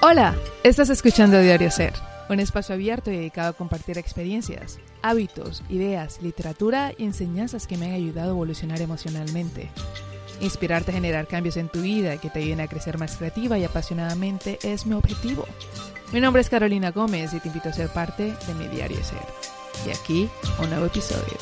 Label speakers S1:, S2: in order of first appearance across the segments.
S1: Hola, estás escuchando Diario Ser, un espacio abierto y dedicado a compartir experiencias, hábitos, ideas, literatura y enseñanzas que me han ayudado a evolucionar emocionalmente. Inspirarte a generar cambios en tu vida que te ayuden a crecer más creativa y apasionadamente es mi objetivo. Mi nombre es Carolina Gómez y te invito a ser parte de mi Diario Ser. Y aquí, un nuevo episodio.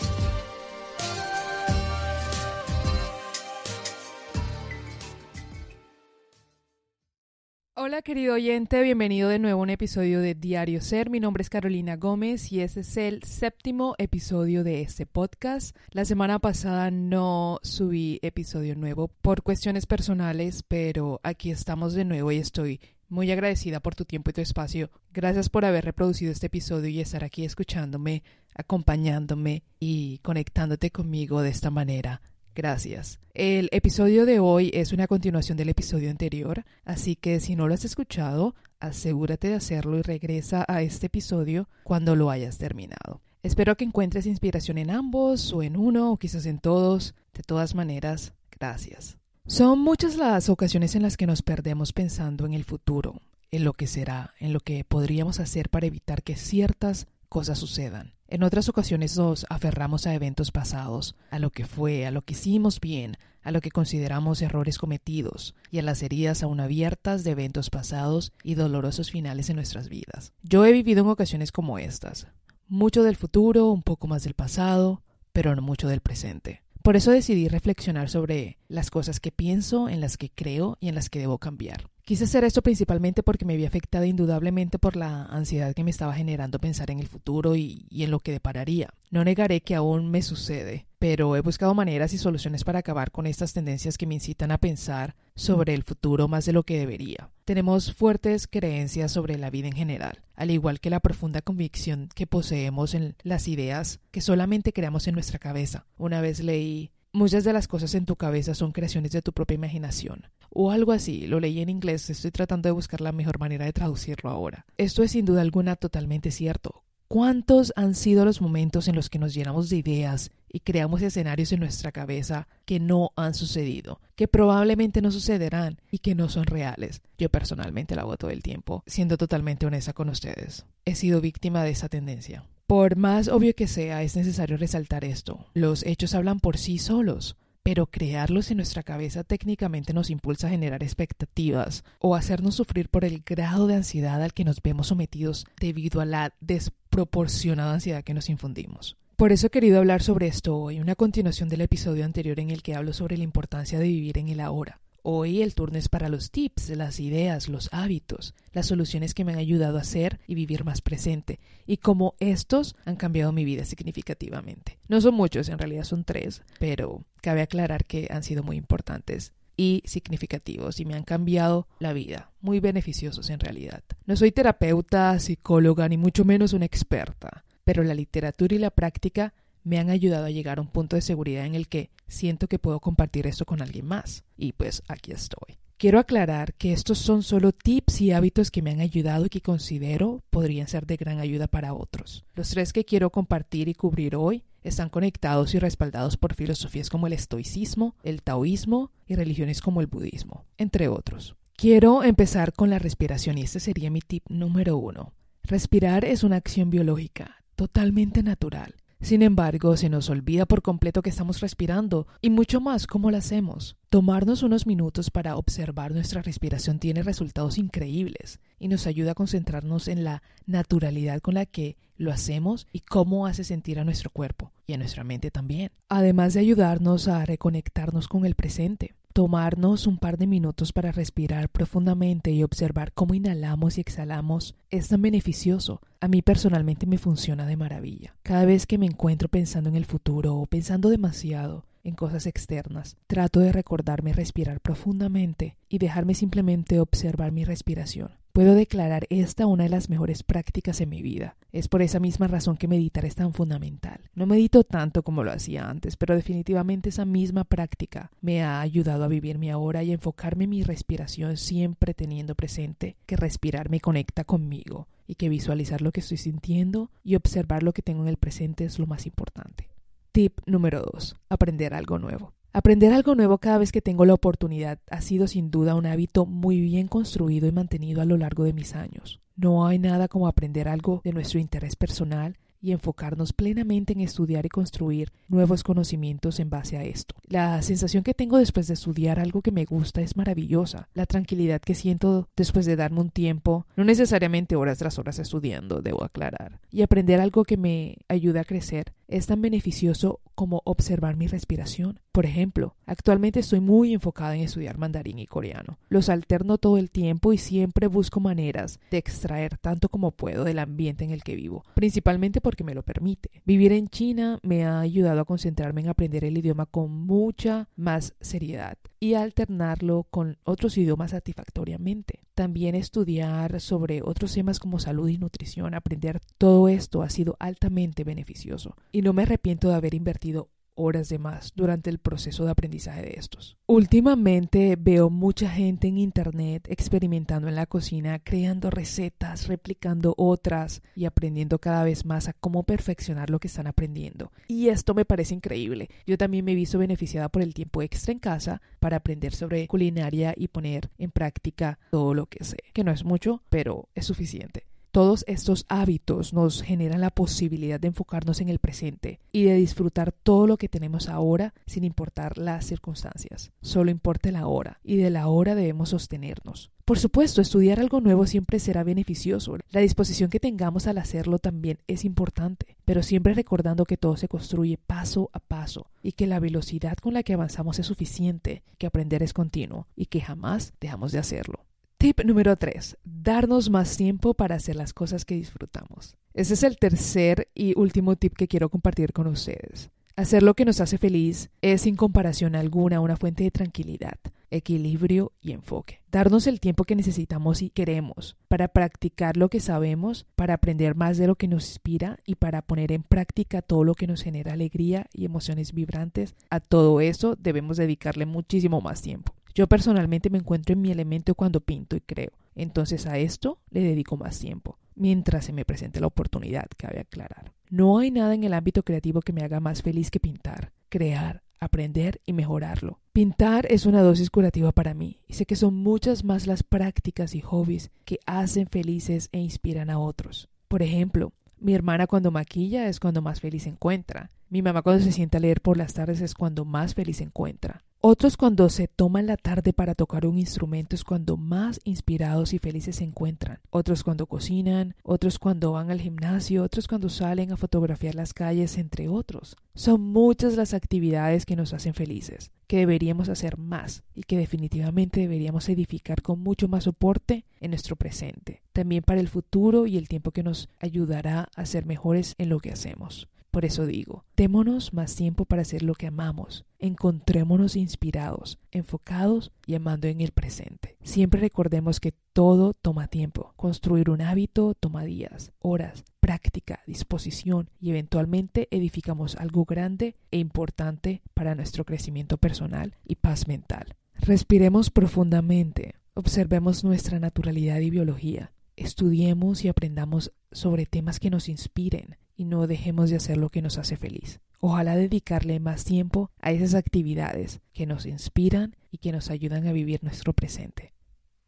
S1: Hola querido oyente, bienvenido de nuevo a un episodio de Diario Ser. Mi nombre es Carolina Gómez y este es el séptimo episodio de este podcast. La semana pasada no subí episodio nuevo por cuestiones personales, pero aquí estamos de nuevo y estoy muy agradecida por tu tiempo y tu espacio. Gracias por haber reproducido este episodio y estar aquí escuchándome, acompañándome y conectándote conmigo de esta manera Gracias. El episodio de hoy es una continuación del episodio anterior, así que si no lo has escuchado, asegúrate de hacerlo y regresa a este episodio cuando lo hayas terminado. Espero que encuentres inspiración en ambos o en uno o quizás en todos. De todas maneras, gracias. Son muchas las ocasiones en las que nos perdemos pensando en el futuro, en lo que será, en lo que podríamos hacer para evitar que ciertas cosas sucedan. En otras ocasiones nos aferramos a eventos pasados, a lo que fue, a lo que hicimos bien, a lo que consideramos errores cometidos y a las heridas aún abiertas de eventos pasados y dolorosos finales en nuestras vidas. Yo he vivido en ocasiones como estas, mucho del futuro, un poco más del pasado, pero no mucho del presente. Por eso decidí reflexionar sobre las cosas que pienso, en las que creo y en las que debo cambiar. Quise hacer esto principalmente porque me había afectado indudablemente por la ansiedad que me estaba generando pensar en el futuro y, en lo que depararía. No negaré que aún me sucede, pero he buscado maneras y soluciones para acabar con estas tendencias que me incitan a pensar sobre el futuro más de lo que debería. Tenemos fuertes creencias sobre la vida en general, al igual que la profunda convicción que poseemos en las ideas que solamente creamos en nuestra cabeza. Una vez leí Muchas de las cosas en tu cabeza son creaciones de tu propia imaginación o algo así. Lo leí en inglés, estoy tratando de buscar la mejor manera de traducirlo ahora. Esto es sin duda alguna totalmente cierto. ¿Cuántos han sido los momentos en los que nos llenamos de ideas y creamos escenarios en nuestra cabeza que no han sucedido, que probablemente no sucederán y que no son reales? Yo personalmente lo hago todo el tiempo, siendo totalmente honesta con ustedes. He sido víctima de esa tendencia. Por más obvio que sea, es necesario resaltar esto. Los hechos hablan por sí solos pero crearlos en nuestra cabeza técnicamente nos impulsa a generar expectativas o hacernos sufrir por el grado de ansiedad al que nos vemos sometidos debido a la desproporcionada ansiedad que nos infundimos. Por eso he querido hablar sobre esto hoy, una continuación del episodio anterior en el que hablo sobre la importancia de vivir en el ahora. Hoy el turno es para los tips, las ideas, los hábitos, las soluciones que me han ayudado a ser y vivir más presente y cómo estos han cambiado mi vida significativamente. No son muchos, en realidad son tres, pero cabe aclarar que han sido muy importantes y significativos y me han cambiado la vida, muy beneficiosos en realidad. No soy terapeuta, psicóloga, ni mucho menos una experta, pero la literatura y la práctica me han ayudado a llegar a un punto de seguridad en el que siento que puedo compartir esto con alguien más. Y pues aquí estoy. Quiero aclarar que estos son solo tips y hábitos que me han ayudado y que considero podrían ser de gran ayuda para otros. Los tres que quiero compartir y cubrir hoy están conectados y respaldados por filosofías como el estoicismo, el taoísmo y religiones como el budismo, entre otros. Quiero empezar con la respiración y este sería mi tip número uno. Respirar es una acción biológica totalmente natural sin embargo, se nos olvida por completo que estamos respirando y mucho más cómo lo hacemos. Tomarnos unos minutos para observar nuestra respiración tiene resultados increíbles y nos ayuda a concentrarnos en la naturalidad con la que lo hacemos y cómo hace sentir a nuestro cuerpo y a nuestra mente también, además de ayudarnos a reconectarnos con el presente. Tomarnos un par de minutos para respirar profundamente y observar cómo inhalamos y exhalamos es tan beneficioso. A mí personalmente me funciona de maravilla. Cada vez que me encuentro pensando en el futuro o pensando demasiado en cosas externas, trato de recordarme respirar profundamente y dejarme simplemente observar mi respiración. Puedo declarar esta una de las mejores prácticas en mi vida. Es por esa misma razón que meditar es tan fundamental. No medito tanto como lo hacía antes, pero definitivamente esa misma práctica me ha ayudado a vivir mi ahora y a enfocarme en mi respiración siempre teniendo presente que respirar me conecta conmigo y que visualizar lo que estoy sintiendo y observar lo que tengo en el presente es lo más importante. Tip número 2. Aprender algo nuevo. Aprender algo nuevo cada vez que tengo la oportunidad ha sido sin duda un hábito muy bien construido y mantenido a lo largo de mis años. No hay nada como aprender algo de nuestro interés personal y enfocarnos plenamente en estudiar y construir nuevos conocimientos en base a esto. La sensación que tengo después de estudiar algo que me gusta es maravillosa. La tranquilidad que siento después de darme un tiempo, no necesariamente horas tras horas estudiando, debo aclarar, y aprender algo que me ayuda a crecer es tan beneficioso como observar mi respiración. Por ejemplo, actualmente estoy muy enfocada en estudiar mandarín y coreano. Los alterno todo el tiempo y siempre busco maneras de extraer tanto como puedo del ambiente en el que vivo, principalmente porque me lo permite. Vivir en China me ha ayudado a concentrarme en aprender el idioma con mucha más seriedad y alternarlo con otros idiomas satisfactoriamente. También estudiar sobre otros temas como salud y nutrición, aprender todo esto ha sido altamente beneficioso y no me arrepiento de haber invertido horas de más durante el proceso de aprendizaje de estos. Últimamente veo mucha gente en Internet experimentando en la cocina, creando recetas, replicando otras y aprendiendo cada vez más a cómo perfeccionar lo que están aprendiendo. Y esto me parece increíble. Yo también me he visto beneficiada por el tiempo extra en casa para aprender sobre culinaria y poner en práctica todo lo que sé, que no es mucho, pero es suficiente. Todos estos hábitos nos generan la posibilidad de enfocarnos en el presente y de disfrutar todo lo que tenemos ahora sin importar las circunstancias. Solo importa la hora y de la hora debemos sostenernos. Por supuesto, estudiar algo nuevo siempre será beneficioso. La disposición que tengamos al hacerlo también es importante, pero siempre recordando que todo se construye paso a paso y que la velocidad con la que avanzamos es suficiente, que aprender es continuo y que jamás dejamos de hacerlo. Tip número 3. Darnos más tiempo para hacer las cosas que disfrutamos. Ese es el tercer y último tip que quiero compartir con ustedes. Hacer lo que nos hace feliz es sin comparación alguna una fuente de tranquilidad, equilibrio y enfoque. Darnos el tiempo que necesitamos y queremos para practicar lo que sabemos, para aprender más de lo que nos inspira y para poner en práctica todo lo que nos genera alegría y emociones vibrantes. A todo eso debemos dedicarle muchísimo más tiempo. Yo personalmente me encuentro en mi elemento cuando pinto y creo, entonces a esto le dedico más tiempo, mientras se me presente la oportunidad, cabe aclarar. No hay nada en el ámbito creativo que me haga más feliz que pintar, crear, aprender y mejorarlo. Pintar es una dosis curativa para mí y sé que son muchas más las prácticas y hobbies que hacen felices e inspiran a otros. Por ejemplo, mi hermana cuando maquilla es cuando más feliz se encuentra. Mi mamá cuando se sienta a leer por las tardes es cuando más feliz se encuentra. Otros cuando se toman la tarde para tocar un instrumento es cuando más inspirados y felices se encuentran. Otros cuando cocinan, otros cuando van al gimnasio, otros cuando salen a fotografiar las calles, entre otros. Son muchas las actividades que nos hacen felices, que deberíamos hacer más y que definitivamente deberíamos edificar con mucho más soporte en nuestro presente, también para el futuro y el tiempo que nos ayudará a ser mejores en lo que hacemos. Por eso digo, démonos más tiempo para hacer lo que amamos. Encontrémonos inspirados, enfocados y amando en el presente. Siempre recordemos que todo toma tiempo. Construir un hábito toma días, horas, práctica, disposición y eventualmente edificamos algo grande e importante para nuestro crecimiento personal y paz mental. Respiremos profundamente, observemos nuestra naturalidad y biología, estudiemos y aprendamos sobre temas que nos inspiren y no dejemos de hacer lo que nos hace feliz. Ojalá dedicarle más tiempo a esas actividades que nos inspiran y que nos ayudan a vivir nuestro presente.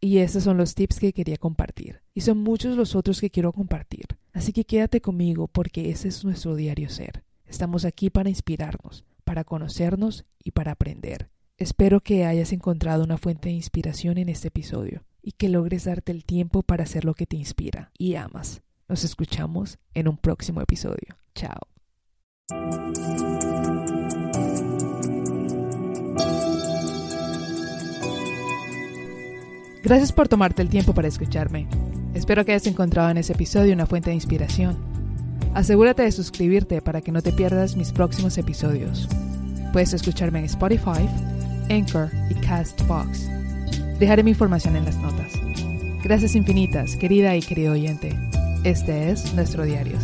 S1: Y estos son los tips que quería compartir. Y son muchos los otros que quiero compartir. Así que quédate conmigo porque ese es nuestro diario ser. Estamos aquí para inspirarnos, para conocernos y para aprender. Espero que hayas encontrado una fuente de inspiración en este episodio y que logres darte el tiempo para hacer lo que te inspira y amas. Nos escuchamos en un próximo episodio. Chao. Gracias por tomarte el tiempo para escucharme. Espero que hayas encontrado en ese episodio una fuente de inspiración. Asegúrate de suscribirte para que no te pierdas mis próximos episodios. Puedes escucharme en Spotify, Anchor y Castbox. Dejaré mi información en las notas. Gracias infinitas, querida y querido oyente. Este es nuestro diario.